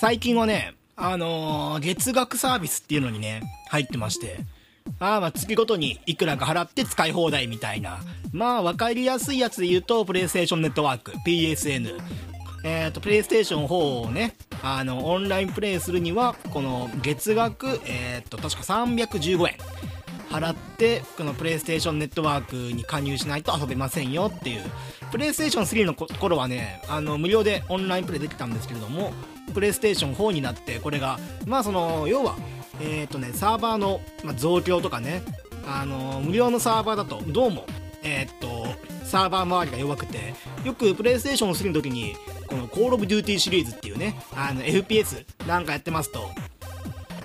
最近はね、あのー月額サービスっていうのにね、入ってまして、あーまあ月ごとにいくらか払って使い放題みたいな。まあわかりやすいやつで言うと、プレイステーションネットワーク、PSN。えっ、と、プレイステーション4をね、あの、オンラインプレイするには、この月額、えっ、と、確か315円。払ってこのプレイステーションネットワークに加入しないと遊べませんよっていうプレイステーション3の頃はねあの無料でオンラインプレイできたんですけれどもプレイステーション4になってこれがまあその要はえっ、とねサーバーの、増強とかねあの無料のサーバーだとどうもえっ、とサーバー周りが弱くてよくプレイステーション3の時にこのコールオブデューティーシリーズっていうねあの FPS なんかやってますと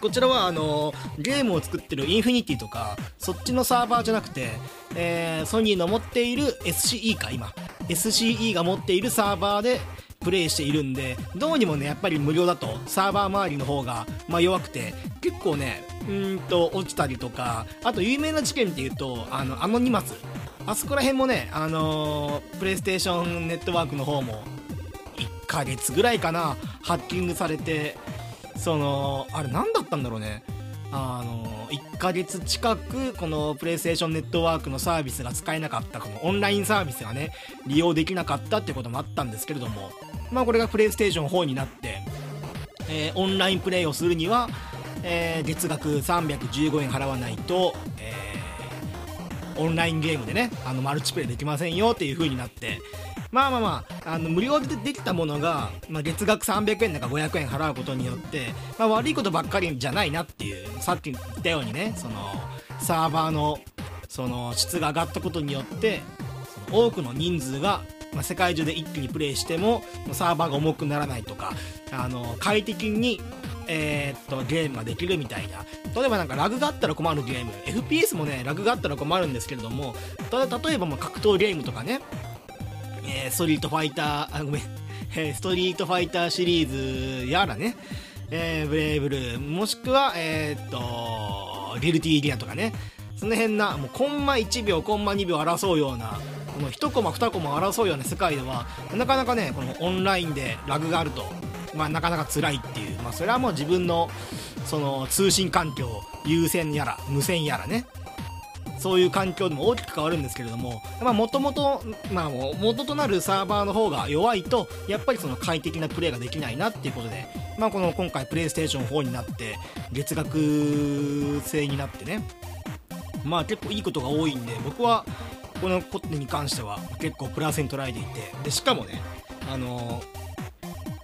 こちらはあのゲームを作ってるインフィニティとかそっちのサーバーじゃなくて、えソニーの持っている SCE か今。SCE が持っているサーバーでプレイしているんでどうにもねやっぱり無料だと。サーバー周りの方が、まあ、弱くて。結構ねうんと落ちたりとか。あと有名な事件っていうとあのアノニマス。あそこら辺もねあのープレイステーションネットワークの方も1ヶ月ぐらいかなハッキングされて。そのあれ何だったんだろうね。あの1ヶ月近くこのプレイステーションネットワークのサービスが使えなかったこのオンラインサービスがね利用できなかったってこともあったんですけれども。まあこれがプレイステーション4になって、えーオンラインプレイをするには、えー月額315円払わないと、えーオンラインゲームでねあのマルチプレイできませんよっていう風になってまあまあまああの無料でできたものが、まあ、月額300円だか500円払うことによって、まあ、悪いことばっかりじゃないなっていうさっき言ったようにねそのサーバーのその質が上がったことによって多くの人数が、まあ、世界中で一気にプレイしてもサーバーが重くならないとかあの快適にえーっとゲームができるみたいな。例えばなんかラグがあったら困るゲーム。FPS もねラグがあったら困るんですけれどもただ例えばまあ格闘ゲームとかね。えーストリートファイター、あ、ごめん、えーストリートファイターシリーズやらね、えーブレイブルー、もしくは、えっと、ギルティーギアとかね、その辺な、もうコンマ1秒、コンマ2秒争うような、この1コマ、2コマ争うような世界では、なかなかね、このオンラインでラグがあると、まあ、なかなか辛いっていう、まあ、それはもう自分の、その、通信環境、有線やら、無線やらね、そういう環境でも大きく変わるんですけれども、まあ、もともと、まあ、元となるサーバーの方が弱いと、やっぱりその快適なプレイができないなっていうことで、まあ、この今回プレイステーション4になって、月額制になってね、まあ結構いいことが多いんで、僕はこのことに関しては結構プラスに捉えていて、で、しかもね、あの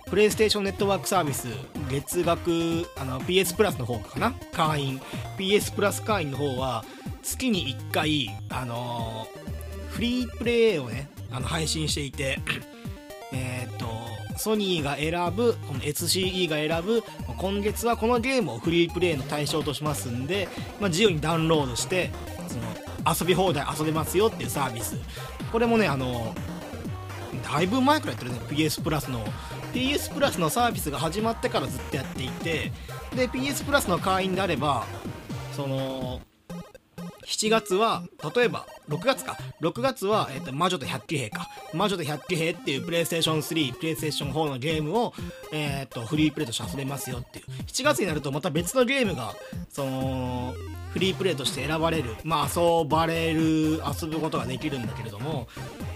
プレイステーションネットワークサービス月額あの PS プラスの方かな？会員。PS プラス会員の方は月に1回あのフリープレイをねあの配信していて えっとソニーが選ぶこの SCE が選ぶ今月はこのゲームをフリープレイの対象としますんで、まあ、自由にダウンロードしてその遊び放題遊べますよっていうサービス。これもねあのだいぶ前からやってるね。PS プラスの PS プラスのサービスが始まってからずっとやっていてで PS プラスの会員であればその7月は例えば6月か。6月は、えっと魔女と百鬼兵か。魔女と百鬼兵っていうプレイステーション3プレイステーション4のゲームを、えっとフリープレイとして遊べますよっていう。7月になるとまた別のゲームがそのフリープレイとして選ばれる。まあ遊ばれる遊ぶことができるんだけれども。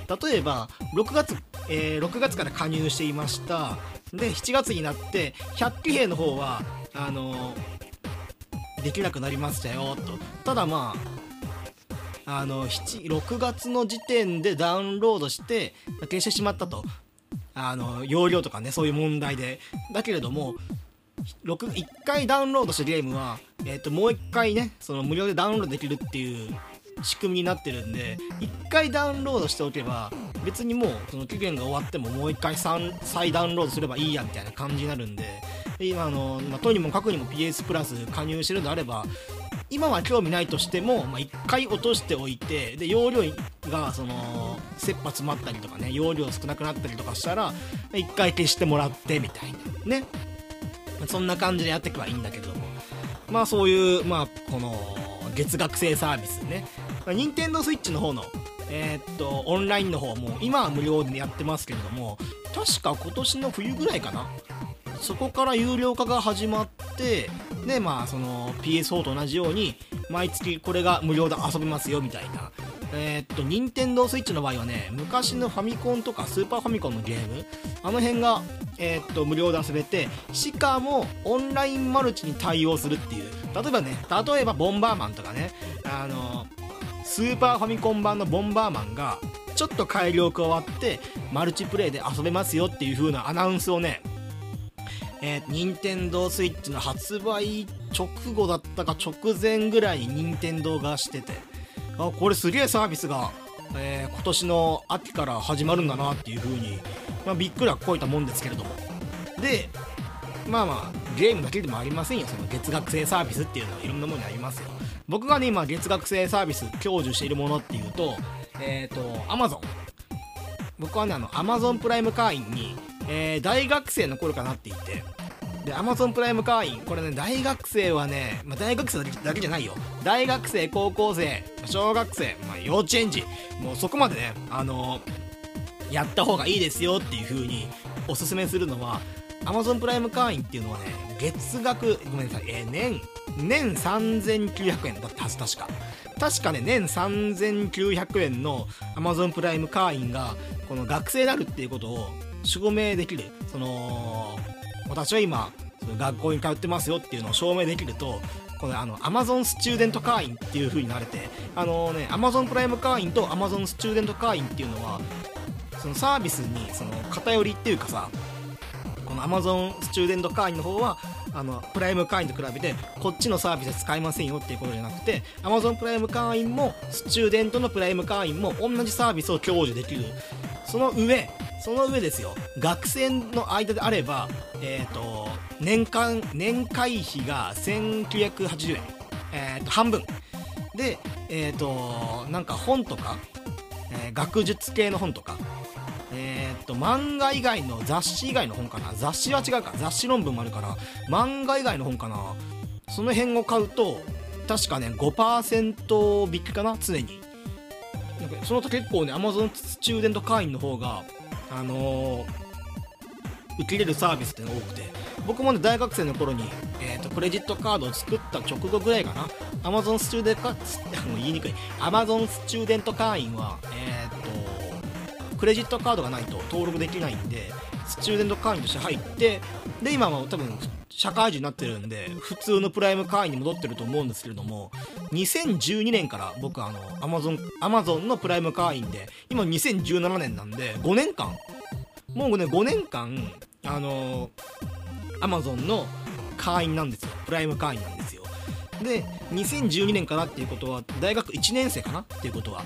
例えば6月、えー6月から加入していました。で7月になって百鬼兵の方はあのできなくなりましたよと。ただまああの6月の時点でダウンロードして消してしまったと。あの容量とかねそういう問題で。だけれども1回ダウンロードしたゲームは、えー、ともう1回ねその無料でダウンロードできるっていう仕組みになってるんで1回ダウンロードしておけば別にもうその期限が終わってももう1回再ダウンロードすればいいやみたいな感じになるんで今あの、まあ、とにもかくにも PS プラス加入してるのであれば今は興味ないとしても、まあ、1回落としておいてで容量がその切羽詰まったりとかね容量少なくなったりとかしたら1回消してもらってみたいな。ね。そんな感じでやっていけばいいんだけども。まあそういうまあこの月額制サービスね。任天堂スイッチの方のえーっとオンラインの方も今は無料でやってますけれども確か今年の冬ぐらいかな。そこから有料化が始まってでまあその PS4 と同じように毎月これが無料で遊べますよみたいな。えー、っと任天堂スイッチの場合はね昔のファミコンとかスーパーファミコンのゲームあの辺が、えー、っと無料で遊べてしかもオンラインマルチに対応するっていう。例えばね例えばボンバーマンとかねあのスーパーファミコン版のボンバーマンがちょっと改良加わってマルチプレイで遊べますよっていう風なアナウンスをねえー、任天堂スイッチの発売直後だったか直前ぐらいに任天堂がしててあこれすげえサービスが、えー、今年の秋から始まるんだなっていう風に、まあ、びっくりはこいたもんですけれども。でまあまあゲームだけでもありませんよ。その月額制サービスっていうのはいろんなものにありますよ。僕がね今月額制サービス享受しているものっていうとえっ、ー、と Amazon 僕はねあの Amazon プライム会員に、えー、大学生の頃からなっていてで Amazon プライム会員。これね大学生はね、まあ、大学生だけじゃないよ。大学生高校生小学生、まあ、幼稚園児。もうそこまでねあのー、やった方がいいですよっていう風におすすめするのは Amazon プライム会員っていうのはね月額ごめんなさい、えー、年年3900円。だったはず確か。確かね年3900円の Amazon プライム会員がこの学生であるっていうことを証明できる。その私は今学校に通ってますよっていうのを証明できるとこのあの Amazon スチューデント会員っていう風になれてあのね Amazon プライム会員と Amazon スチューデント会員っていうのはそのサービスにその偏りっていうかさこの Amazon スチューデント会員の方はあのプライム会員と比べてこっちのサービス使いませんよっていうことじゃなくて Amazon プライム会員もスチューデントのプライム会員も同じサービスを享受できる。その上その上ですよ。学生の間であればえっ、ー、と年間年会費が1980円。えっ、ー、と半分。でえっ、ー、となんか本とか、え学術系の本とかえー、と漫画以外の雑誌以外の本かな。雑誌は違うか。雑誌論文もあるから漫画以外の本かな。その辺を買うと確かね5%引きかな常に。なんかそのと結構ね Amazon スチューデント会員の方があの、受け入れるサービスってのが多くて僕もね大学生の頃に、えーと、クレジットカードを作った直後ぐらいかな。Amazon スチューデントもう言いにくい。Amazon スチューデント会員はえっ、ー、とクレジットカードがないと登録できないんでスチューデント会員として入ってで今は多分社会人になってるんで普通のプライム会員に戻ってると思うんですけれども2012年から僕あの Amazon, Amazon のプライム会員で今2017年なんで5年間もうね5年間あの Amazon の会員なんですよ。プライム会員なんですよ。で2012年からっていうことは大学1年生かな？っていうことは。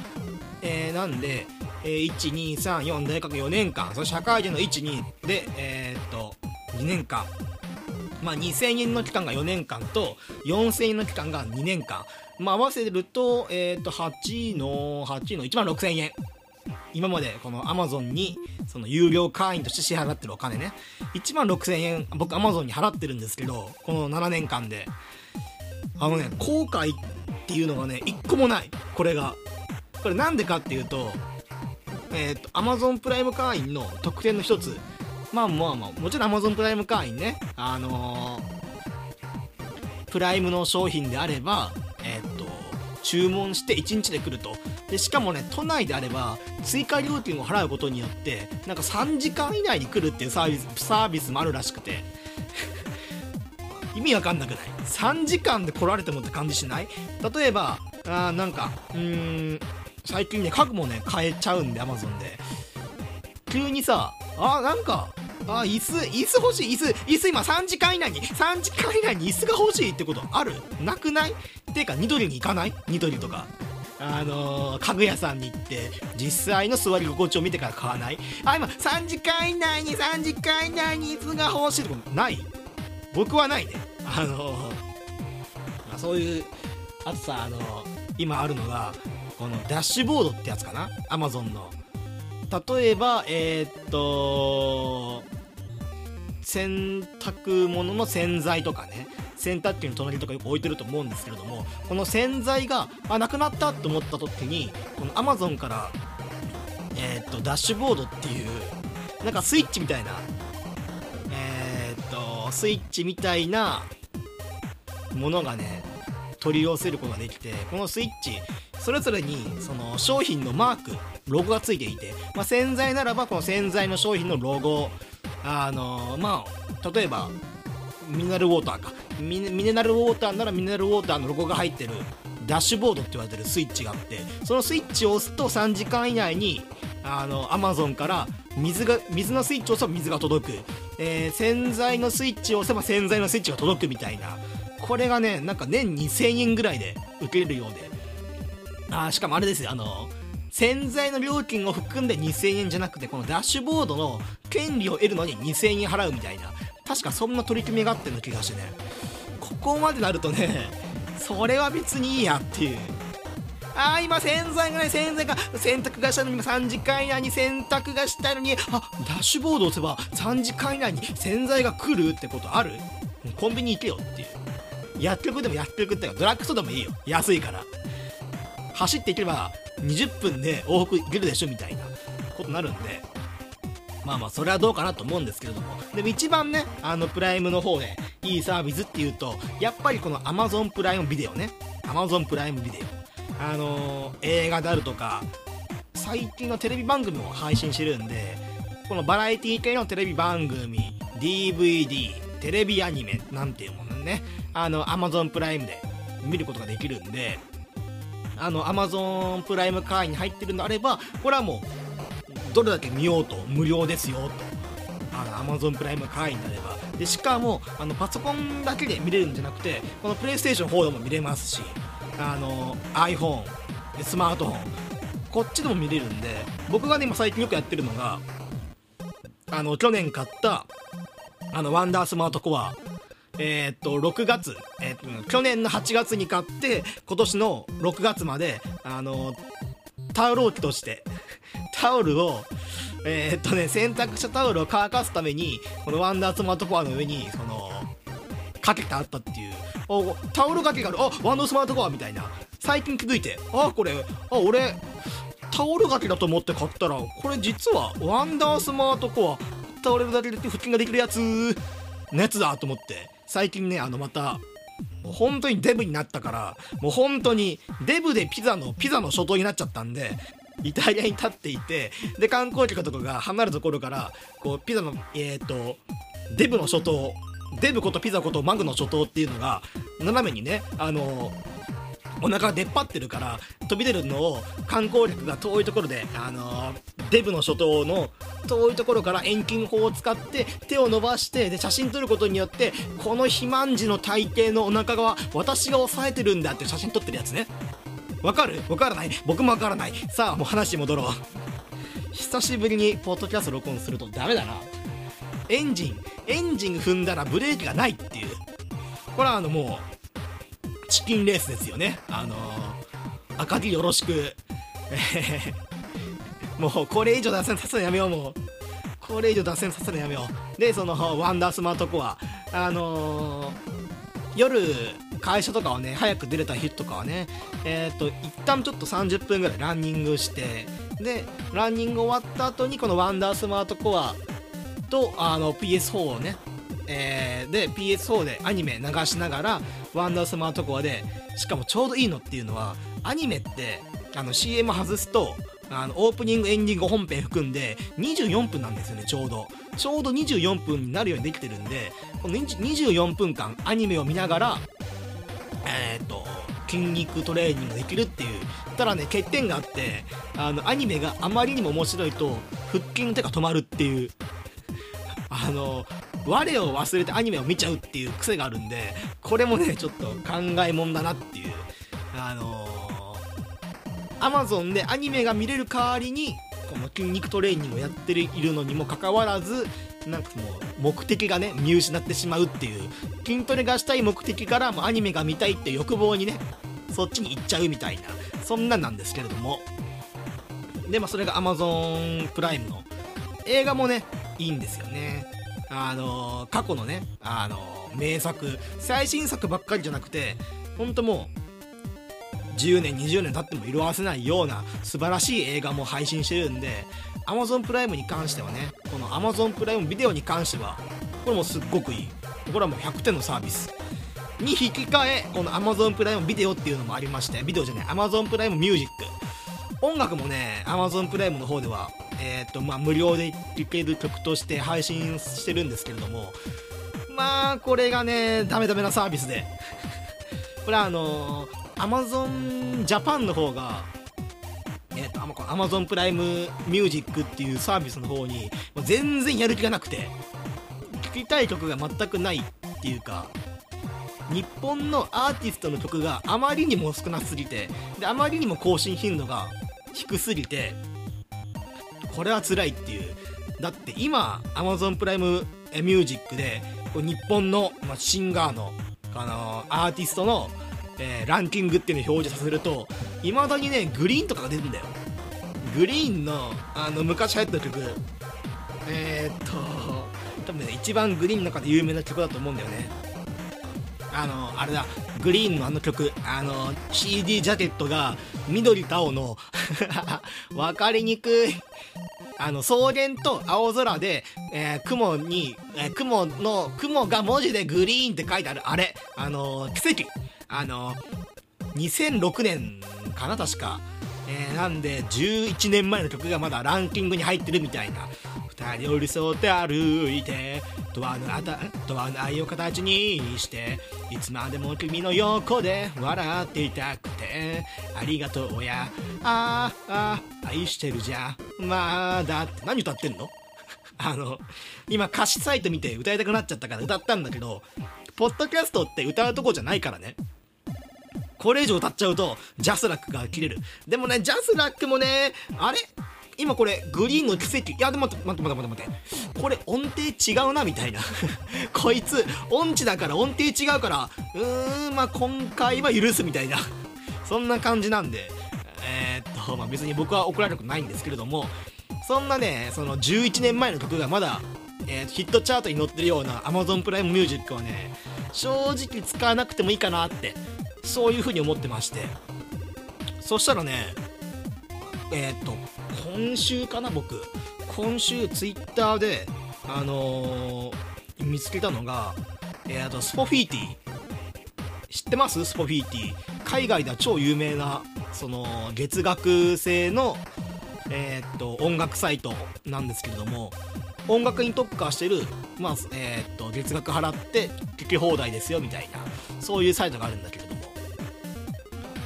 えー、なんで、えー、1234大学4年間。そ社会人の12でえー、っと2年間。まあ、2000円の期間が4年間と4000円の期間が2年間、まあ、合わせると,、えー、と8の8の1万6000円。今までこの Amazon にその有料会員として支払ってるお金ね。1万6000円僕 Amazon に払ってるんですけどこの7年間で。あのね後悔っていうのがね1個もない。これが。これなんでかっていうとえっ、ー、と Amazon プライム会員の特典の一つ。まあまあまあもちろん Amazon プライム会員ね。あのー、プライムの商品であればえー、っと注文して1日で来ると。でしかもね都内であれば追加料金を払うことによってなんか3時間以内に来るっていうサービスサービスもあるらしくて。意味わかんなくない？3時間で来られてもって感じしない？例えばあなんかうーん最近ね家具もね買えちゃうんで Amazon で。急にさあなんかあ椅子椅子欲しい。椅子椅子今3時間以内に3時間以内に椅子が欲しいってこと。ある？なくない？っていうかニトリに行かない？ニトリとか。あのー、家具屋さんに行って実際の座り心地を見てから買わない？あ今3時間以内に3時間以内に椅子が欲しいってこない？僕はないね。あのー、まあ、そういうあとさあのー、今あるのがこのダッシュボードってやつかな？アマゾンの。例えばえ、っと洗濯物の洗剤とかね洗濯機の隣とかよく置いてると思うんですけれどもこの洗剤があなくなったと思った時にこの Amazon からえー、っとダッシュボードっていうなんかスイッチみたいなえー、っとスイッチみたいなものがね取り寄せることができてこのスイッチそれぞれにその商品のマークロゴがついていて、まあ、洗剤ならばこの洗剤の商品のロゴあのまあ例えばミネラルウォーターか。ミネラルウォーターならミネラルウォーターのロゴが入ってるダッシュボードって言われてるスイッチがあってそのスイッチを押すと3時間以内にあのアマゾンから水が水のスイッチを押せば水が届く、えー、洗剤のスイッチを押せば洗剤のスイッチが届くみたいな。これがねなんか年2000円ぐらいで受けれるようで。あしかもあれですよ。あの洗剤の料金を含んで2000円じゃなくてこのダッシュボードの権利を得るのに2000円払うみたいな。確かそんな取り組みがあっての気がしてね。ここまでなるとねそれは別にいいやっていう。あー今洗剤がない洗剤が。洗濯がしたのに3時間以内に洗濯がしたのにあダッシュボード押せば3時間以内に洗剤が来るってことある？コンビニ行けよっていう。薬局でも薬局ってかドラッグストアでもいいよ。安いから。走っていければ20分で往復行けるでしょみたいなことになるんでまあまあそれはどうかなと思うんですけれども。でも一番ねあのプライムの方でいいサービスっていうとやっぱりこの Amazon プライムビデオね。Amazon プライムビデオ。あのー、映画であるとか最近のテレビ番組も配信してるんでこのバラエティ系のテレビ番組 DVD テレビアニメなんていうものねあの Amazon プライムで見ることができるんであの Amazon プライム会員に入ってるのであればこれはもうどれだけ見ようと無料ですよと。あの Amazon プライム会員であれば。でしかもあのパソコンだけで見れるんじゃなくてこのプレイステーション4でも見れますしあの iPhone スマートフォンこっちでも見れるんで僕がね今最近よくやってるのがあの去年買ったあのワンダースマートコアえー、っと、6月、えー、っと、去年の8月に買って、今年の6月まで、あの、タオル置きとして、タオルを、えー、っとね、洗濯したタオルを乾かすために、このワンダースマートフォアの上に、その、かけてあったっていう、おタオル掛けがある、あ、ワンダースマートフォアみたいな、最近気づいて、あ、これ、あ、俺、タオル掛けだと思って買ったら、これ実は、ワンダースマートコア、タオルだけで腹筋ができるやつ、のやつだと思って、最近ねあのまた本当にデブになったからもう本当にデブでピザのピザの初頭になっちゃったんでイタリアに立っていてで観光客とかが離れたところからこうピザのえっ、ー、とデブの初頭デブことピザことマグの初頭っていうのが斜めにねあのお腹が出っ張ってるから飛び出るのを観光客が遠いところで、あのー、デブの諸島の遠いところから遠近法を使って手を伸ばしてで写真撮ることによってこの肥満児の体型のお腹側私が押さえてるんだって写真撮ってるやつね。わかる？わからない？僕もわからない。さあもう話戻ろう。久しぶりにポッドキャスト録音するとダメだな。エンジンエンジン踏んだらブレーキがないっていう。これはあのもうチキンレースですよね。あのー、赤木よろしく。もうこれ以上脱線させるのやめようもう。これ以上脱線させるのやめよう。でそのワンダースマートコアあのー、夜会社とかはね早く出れた日とかはねえっ、ー、と一旦ちょっと30分ぐらいランニングしてでランニング終わった後にこのワンダースマートコアとあの PS4 をねえー、で PS4 でアニメ流しながらワンダースマートコアでしかもちょうどいいのっていうのはアニメってあの CM 外すとあのオープニングエンディング本編含んで24分なんですよねちょうど。ちょうど24分になるようにできてるんでこの24分間アニメを見ながらえっ、ー、と筋肉トレーニングできるっていうただね欠点があってあのアニメがあまりにも面白いと腹筋の手が止まるっていうあの我を忘れてアニメを見ちゃうっていう癖があるんでこれもねちょっと考えもんだなっていうあの、Amazon でアニメが見れる代わりにこの筋肉トレーニングをやっているのにもかかわらずなんかもう目的がね見失ってしまうっていう筋トレがしたい目的からもアニメが見たいって欲望にねそっちに行っちゃうみたいなそんなんなんですけれども。でまあそれが Amazon プライムの映画もねいいんですよね。あの過去のね、あの名作最新作ばっかりじゃなくて本当もう10年20年経っても色あせないような素晴らしい映画も配信してるんで Amazon プライムに関してはねこの Amazon プライムビデオに関してはこれもすっごくいい。これはもう100点のサービス。に引き換えこの Amazon プライムビデオっていうのもありましてビデオじゃない Amazon プライムミュージック音楽もね Amazon プライムの方ではえっ、とまあ無料で聴ける曲として配信してるんですけれどもまあこれがねダメダメなサービスで。これはあのー、Amazon Japan の方がえーと、と Amazon プライムミュージックっていうサービスの方に全然やる気がなくて聴きたい曲が全くないっていうか日本のアーティストの曲があまりにも少なすぎてであまりにも更新頻度が低すぎてこれは辛いっていう。だって今 Amazon プライムミュージックで日本の、まシンガーの、あのアーティストの、えー、ランキングっていうのを表示させるといまだにねグリーンとかが出るんだよ。グリーンのあの昔流行った曲。えー、っと多分ね一番グリーンの中で有名な曲だと思うんだよね。あのあれだ。グリーンのあの曲。あの CD ジャケットが緑と青の 分かりにくい。あの草原と青空で、えー、雲に、えー、雲の雲が文字でグリーンって書いてある。あれ。あの奇跡。あの2006年かな確か。えー、なんで11年前の曲がまだランキングに入ってるみたいな。二人寄り添って歩いてドアのあたドアの愛を形にしていつまでも君の横で笑っていたくてありがとうや。ああ愛してるじゃまだって。何歌ってんの？あの今歌詞サイト見て歌いたくなっちゃったから歌ったんだけどポッドキャストって歌うとこじゃないからね。これ以上歌っちゃうとジャスラックが切れる。でもねジャスラックもねあれ？今これ GReeeeN のキセキ。いやでも待って待って待って待って。これ音程違うなみたいな。こいつ音痴だから音程違うからうーんまあ今回は許すみたいな。そんな感じなんで。えー、っとまあ別に僕は怒られることないんですけれどもそんなねその11年前の曲がまだえー、ヒットチャートに載ってるような Amazon プライムミュージックはね正直使わなくてもいいかなってそういうふうに思ってまして。そしたらねえー、っと今週かな僕。今週ツイッターであのー、見つけたのがえー、とスポフィーティ知ってます？スポフィーティ海外では超有名なその月額制のえ、っと音楽サイトなんですけれども音楽に特化してる、まあえー、っと月額払って聴き放題ですよみたいなそういうサイトがあるんだけど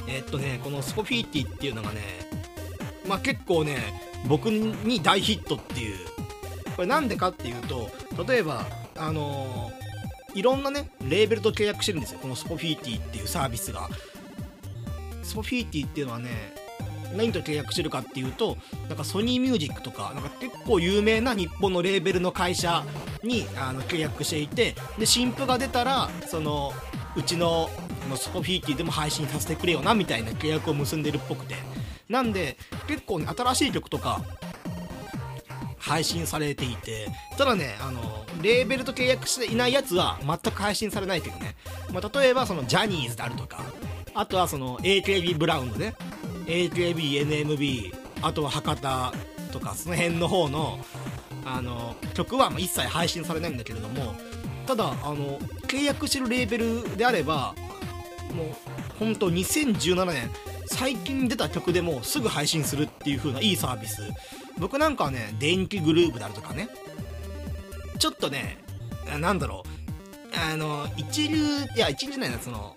えー、っとねこのスポフィーティっていうのがねまあ結構ね僕に大ヒットっていう。これなんでかっていうと例えばあのー、いろんなねレーベルと契約してるんですよ。このスポフィーティっていうサービスが。スポフィーティっていうのはね何と契約してるかっていうとなんかソニーミュージックとかなんか結構有名な日本のレーベルの会社にあの契約していてで新譜が出たらそのうちののスポフィーティでも配信させてくれよなみたいな契約を結んでるっぽくて。なんで結構ね新しい曲とか配信されていて。ただねあのレーベルと契約していないやつは全く配信されないけどね、まあ、例えばそのジャニーズであるとか。あとはその AKB ブラウンのね。AKBNMB あとは博多とかその辺の方のあの曲は一切配信されないんだけれども。ただあの契約してるレーベルであればもう本当2017年最近出た曲でもすぐ配信するっていう風ないいサービス。僕なんかはね電気グループであるとかね。ちょっとねなんだろう。あの一流いや一流じゃないなその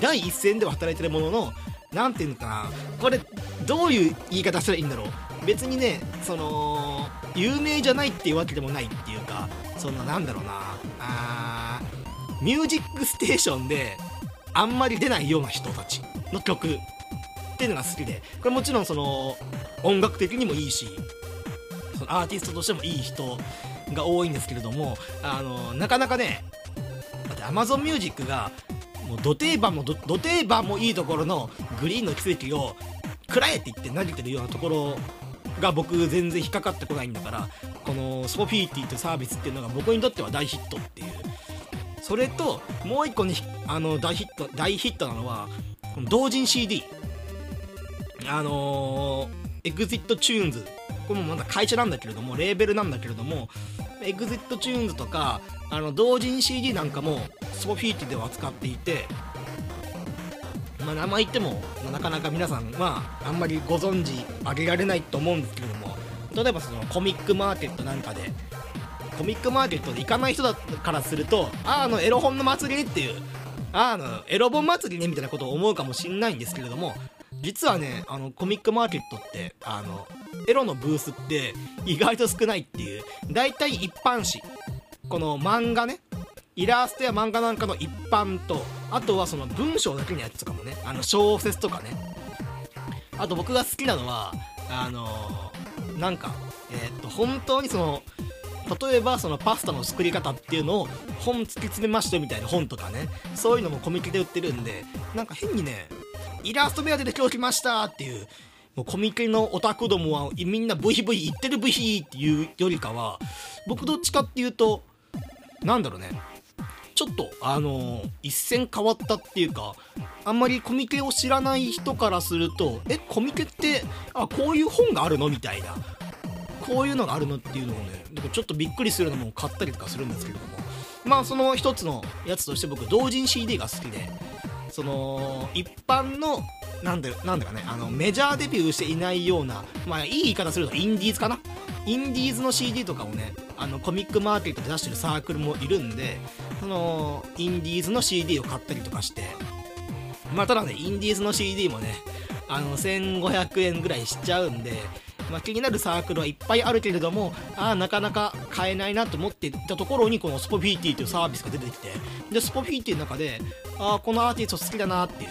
第一線では働いてるものの何ていうのかな。これどういう言い方したらいいんだろう。別にねその有名じゃないっていうわけでもないっていうかそんななんだろうな。あミュージックステーションであんまり出ないような人たちの曲。っていうのが好きで。これもちろんその音楽的にもいいしそのアーティストとしてもいい人が多いんですけれどもあのなかなかねだって Amazon Music がもう土定番も土定番もいいところのグリーンの奇跡をくらえって言って投げてるようなところが僕全然引っかかってこないんだからこのスポフィーティというサービスっていうのが僕にとっては大ヒットってそれともう一個にあの大ヒット大ヒットなのはこの同人 CD あのー、 EXIT TUNES。これもまだ会社なんだけれどもレーベルなんだけれども EXIT TUNES とかあの同人 CD なんかも Spotify では扱っていてまあ名前言ってもなかなか皆さんまああんまりご存知あげられないと思うんですけれども例えばそのコミックマーケットなんかでコミックマーケットで行かない人だからするとああのエロ本の祭りっていうああのエロ本祭りねみたいなことを思うかもしんないんですけれども実はねあのコミックマーケットってあのエロのブースって意外と少ないっていう大体一般紙。この漫画ねイラストや漫画なんかの一般とあとはその文章だけのやつとかもねあの小説とかね。あと僕が好きなのはあのーなんかえーっと本当にその例えばそのパスタの作り方っていうのを本突き詰めましたみたいな本とかねそういうのもコミケで売ってるんでなんか変にねイラスト目当てで今日来ましたっていうもうコミケのオタクどもはみんなブヒブヒ言ってるブヒっていうよりかは僕どっちかっていうとなんだろうねちょっとあのー一線変わったっていうかあんまりコミケを知らない人からするとえコミケってあこういう本があるのみたいなこういうのがあるのっていうのをねちょっとびっくりするのも買ったりとかするんですけれども。まあその一つのやつとして僕同人 CD が好きでその一般のなんだなんだかねあのメジャーデビューしていないようなまあいい言い方するとインディーズかな？インディーズの CD とかをねあのコミックマーケットで出してるサークルもいるんでそのインディーズの CD を買ったりとかして。まあただねインディーズの CD もねあの1500円ぐらいしちゃうんでまあ、気になるサークルはいっぱいあるけれどもあーなかなか買えないなと思っていたところにこのスポフィーティーというサービスが出てきてでスポフィーティーの中であーこのアーティスト好きだなっていう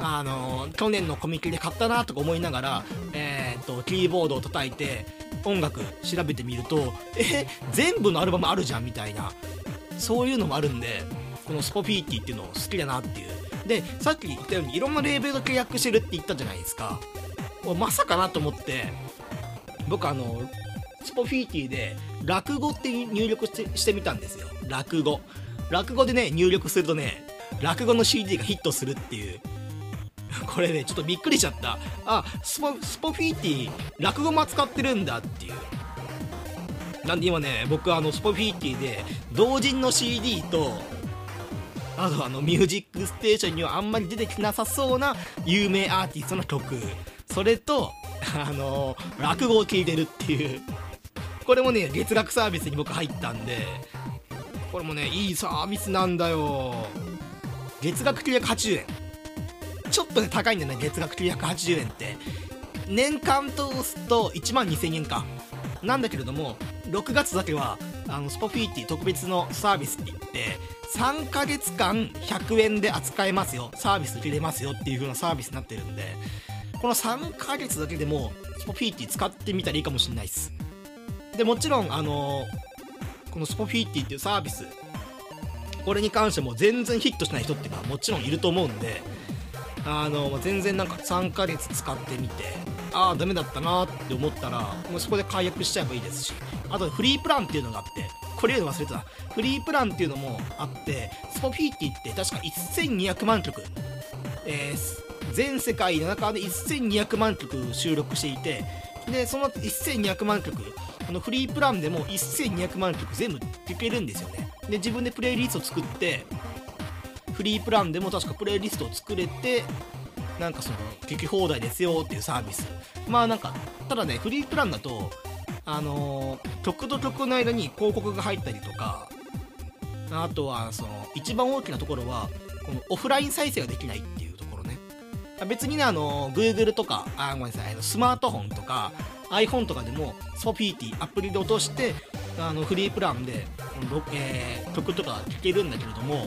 あの去年のコミケで買ったなとか思いながら、えーっとキーボードを叩いて音楽調べてみるとえ全部のアルバムあるじゃんみたいなそういうのもあるんでこのスポフィーティーっていうの好きだなっていう。でさっき言ったようにいろんなレーベルと契約してるって言ったじゃないですか。まさかなと思って僕あのスポフィーティで落語って入力してしてみたんですよ。落語。落語でね入力するとね落語の CD がヒットするっていう。これねちょっとびっくりしちゃった。あスポスポフィーティ落語も扱ってるんだっていう。なんで今ね僕あのスポフィーティで同人の CD とあとあの「ミュージックステーション」にはあんまり出てきなさそうな有名アーティストの曲。それとあの落語を聴いてるっていう。これもね月額サービスに僕入ったんでこれもねいいサービスなんだよ。月額980円。ちょっとね高いんだよね月額980円って。年間通すと1万2000円か。なんだけれども6月だけはあのスポフィーティ特別のサービスって言って3ヶ月間100円で扱えますよ。サービス受けれますよっていう風なサービスになってるんでこの3ヶ月だけでもスポフィーティ使ってみたらいいかもしれないです。でもちろんあのこのスポフィーティっていうサービスこれに関しても全然ヒットしない人っていうのはもちろんいると思うんであの全然なんか3ヶ月使ってみてああダメだったなって思ったらもうそこで解約しちゃえばいいですしあとフリープランっていうのがあってこれ言うの忘れてた。フリープランっていうのもあってスポフィーティって確か1200万曲、えー全世界の中で1200万曲収録していてでその1200万曲このフリープランでも1200万曲全部聴けるんですよね。で自分でプレイリストを作ってフリープランでも確かプレイリストを作れてなんかその聞き放題ですよっていうサービス。まあなんかただねフリープランだとあの曲と曲の間に広告が入ったりとかあとはその一番大きなところはこのオフライン再生ができないっていう。別にねあの Google とかあごめんなさいスマートフォンとか iPhone とかでもスポピーティアプリで落としてあのフリープランで、えー曲とか聴けるんだけれども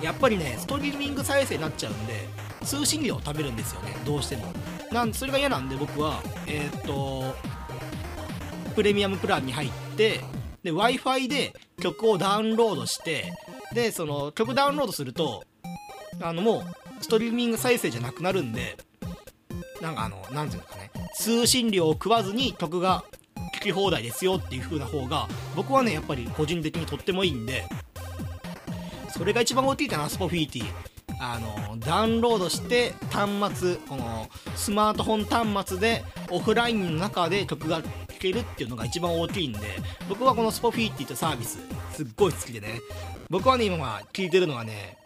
やっぱりねストリーミング再生になっちゃうんで通信料を食べるんですよねどうしても。なんそれが嫌なんで僕はえーっとプレミアムプランに入ってで w i f i で曲をダウンロードしてでその曲ダウンロードするとあのもうストリーミング再生じゃなくなるんでなんかあのなんていうのかね。通信料を食わずに曲が聴き放題ですよっていう風な方が僕はねやっぱり個人的にとってもいいんでそれが一番大きいかなスポフィーティあのダウンロードして端末このスマートフォン端末でオフラインの中で曲が聴けるっていうのが一番大きいんで僕はこのスポフィーっていったサービスすっごい好きでね。僕はね今聞いてるのはね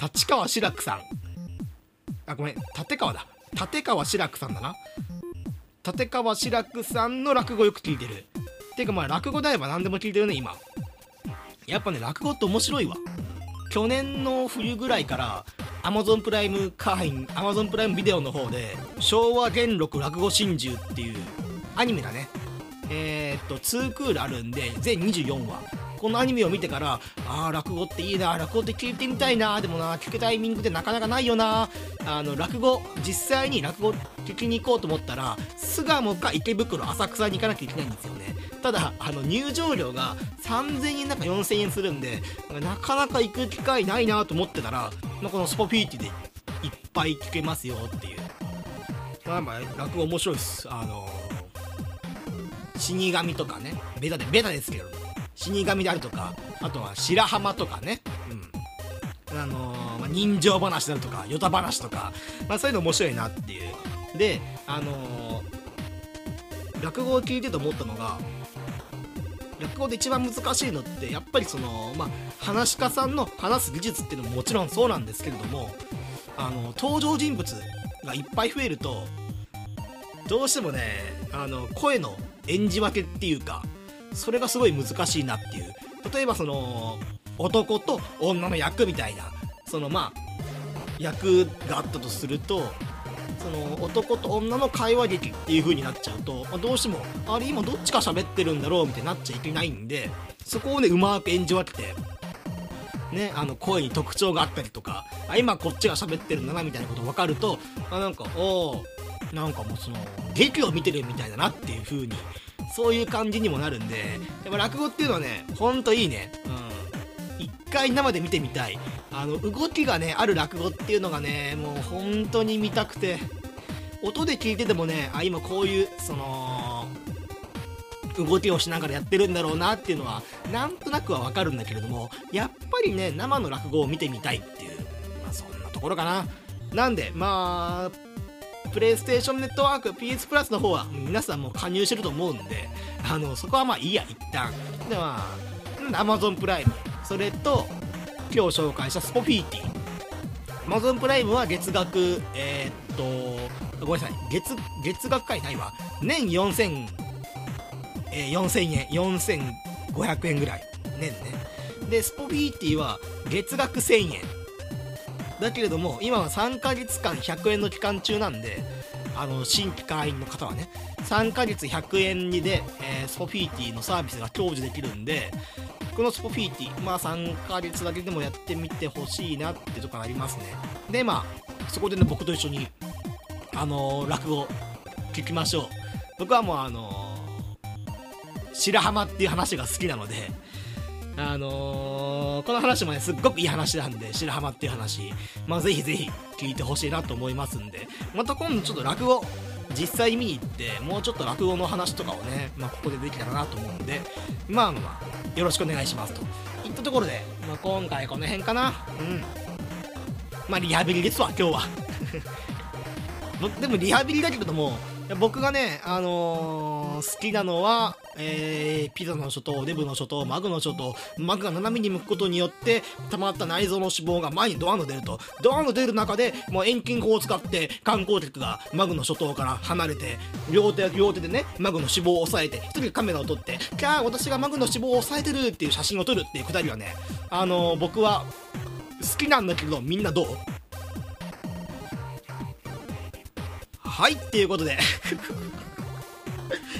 立川志らくさん。あごめん立川だ。立川志らくさんだな。立川志らくさんの落語よく聞いてる。ていうかまあ落語であれば何でも聞いてるね今。やっぱね落語って面白いわ。去年の冬ぐらいから Amazon プライム会員 Amazon プライムビデオの方で昭和元禄落語真珠っていうアニメだね。えー、っと2クールあるんで全24話。このアニメを見てからああ落語っていいな落語って聞いてみたいなでもな聞くタイミングってなかなかないよなあの落語実際に落語聞きに行こうと思ったら巣鴨か池袋浅草に行かなきゃいけないんですよね。ただあの入場料が3000円なんか4000円するんでなかなか行く機会ないなと思ってたら、まあ、このスポフィーティでいっぱい聞けますよっていう。まあまあ落語面白いっす。あの死神とかねベタでベタですけど死神であるとかあとは白浜とかね。うん。あのー、まあ、人情話であるとか与太話とか、まあ、そういうの面白いなっていう。であのー、落語を聞いてて思ったのが落語で一番難しいのってやっぱりそのまあ話し家さんの話す技術っていうのももちろんそうなんですけれどもあの登場人物がいっぱい増えるとどうしてもねあの声の演じ分けっていうかそれがすごい難しいなっていう。例えばその男と女の役みたいな。そのまあ役があったとするとその男と女の会話劇っていう風になっちゃうと、まあ、どうしてもあれ今どっちか喋ってるんだろうみたいになっちゃいけないんでそこをねうまく演じ分けてね、あの声に特徴があったりとかあ今こっちが喋ってるんだなみたいなこと分かるとあなんかおおなんかもうその劇を見てるみたいだなっていう風にそういう感じにもなるんでやっぱ落語っていうのはねほんといいね。うん。一回生で見てみたい。あの動きがねある落語っていうのがねもう本当に見たくて。音で聞いててもねあ今こういうその動きをしながらやってるんだろうなっていうのはなんとなくはわかるんだけれどもやっぱりね生の落語を見てみたいっていう、まあ、そんなところかな。なんでまあプレイステーションネットワーク PS プラスの方は皆さんも加入してると思うんであのそこはまあいいや一旦。でまあ Amazon プライムそれと今日紹介したスポフィーティ Amazon プライムは月額えー、っとごめんなさい。月月額会ないわ。年4000えー、4000円。4500円ぐらい。年ね。でスポフィーティは月額1000円。だけれども今は3ヶ月間100円の期間中なんであの新規会員の方はね3ヶ月100円にで、えー、スポフィーティのサービスが享受できるんでこのスポフィーティまあ3ヶ月だけでもやってみてほしいなってとこありますね。でまあそこでね僕と一緒にあのー、落語聞きましょう。僕はもうあのー、白浜っていう話が好きなのであのー、この話もね、すっごくいい話なんで、白浜っていう話、まあ、ぜひぜひ聞いてほしいなと思いますんで、また今度ちょっと落語、実際見に行って、もうちょっと落語の話とかをね、まあ、ここでできたらなと思うんで、まあまあま、よろしくお願いしますと。いったところで、まあ、今回この辺かな。うん。まあ、リハビリですわ、今日は。でもリハビリだけれども、僕がね、あのー、好きなのは、えー、ピザの諸島、デブの諸島、マグの諸島、マグが斜めに向くことによって、溜まった内臓の脂肪が前にドアンと出ると。ドアンと出る中で、もう遠近法を使って観光客がマグの諸島から離れて、両手、両手でね、マグの脂肪を押さえて、一人でカメラを撮って、キャー、私がマグの脂肪を押さえてるっていう写真を撮るっていうくだりはね、あのー、僕は好きなんだけど、みんなどう？はい、っていうことで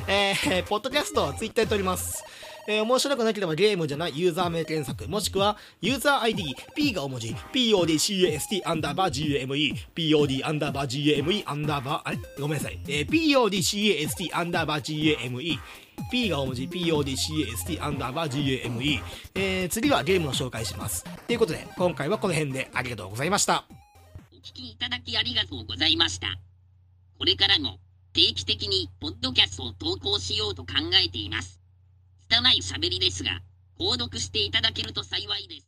えー、ポッドキャスト、ツイッターやっております。えー、面白くなければゲームじゃないユーザー名検索、もしくはユーザー ID、P が大文字、PODCAST アンダーバー GAME、POD アンダーバー GAME アンダーバー、あれ？ごめんなさい。えー、PODCAST アンダーバー GAME、P が大文字 PODCAST アンダーバー GAME、えー、次はゲームの紹介します。ということで、今回はこの辺でありがとうございました。お聞きいただきありがとうございました。これからも定期的にポッドキャストを投稿しようと考えています。拙い喋りですが、購読していただけると幸いです。